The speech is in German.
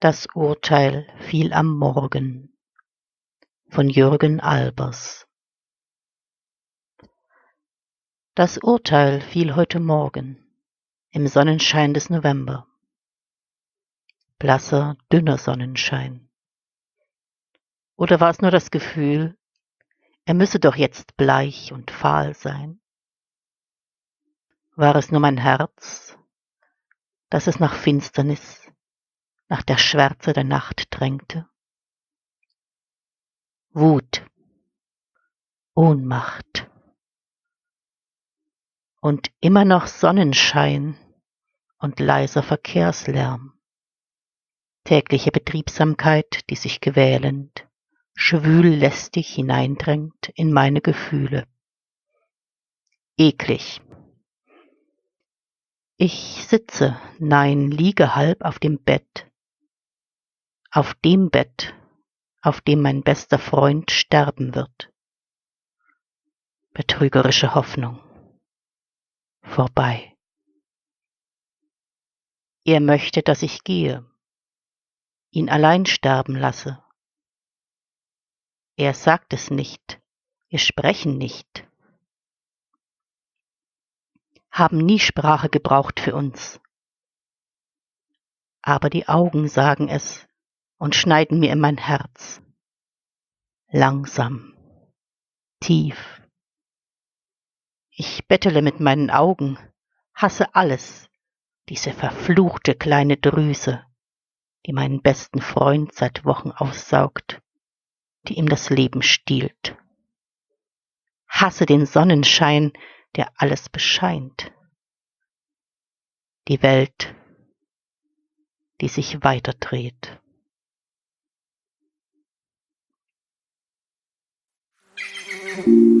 Das Urteil fiel am Morgen von Jürgen Albers Das Urteil fiel heute Morgen im Sonnenschein des November. Blasser, dünner Sonnenschein. Oder war es nur das Gefühl, er müsse doch jetzt bleich und fahl sein? War es nur mein Herz, das es nach Finsternis nach der Schwärze der Nacht drängte. Wut, Ohnmacht und immer noch Sonnenschein und leiser Verkehrslärm, tägliche Betriebsamkeit, die sich quälend, schwül lästig hineindrängt in meine Gefühle. Eklig. Ich sitze, nein, liege halb auf dem Bett, auf dem Bett, auf dem mein bester Freund sterben wird. Betrügerische Hoffnung. Vorbei. Er möchte, dass ich gehe, ihn allein sterben lasse. Er sagt es nicht, wir sprechen nicht, haben nie Sprache gebraucht für uns. Aber die Augen sagen es, und schneiden mir in mein Herz. Langsam, tief. Ich bettele mit meinen Augen, hasse alles, diese verfluchte kleine Drüse, die meinen besten Freund seit Wochen aussaugt, die ihm das Leben stiehlt. Hasse den Sonnenschein, der alles bescheint. Die Welt, die sich weiterdreht. thank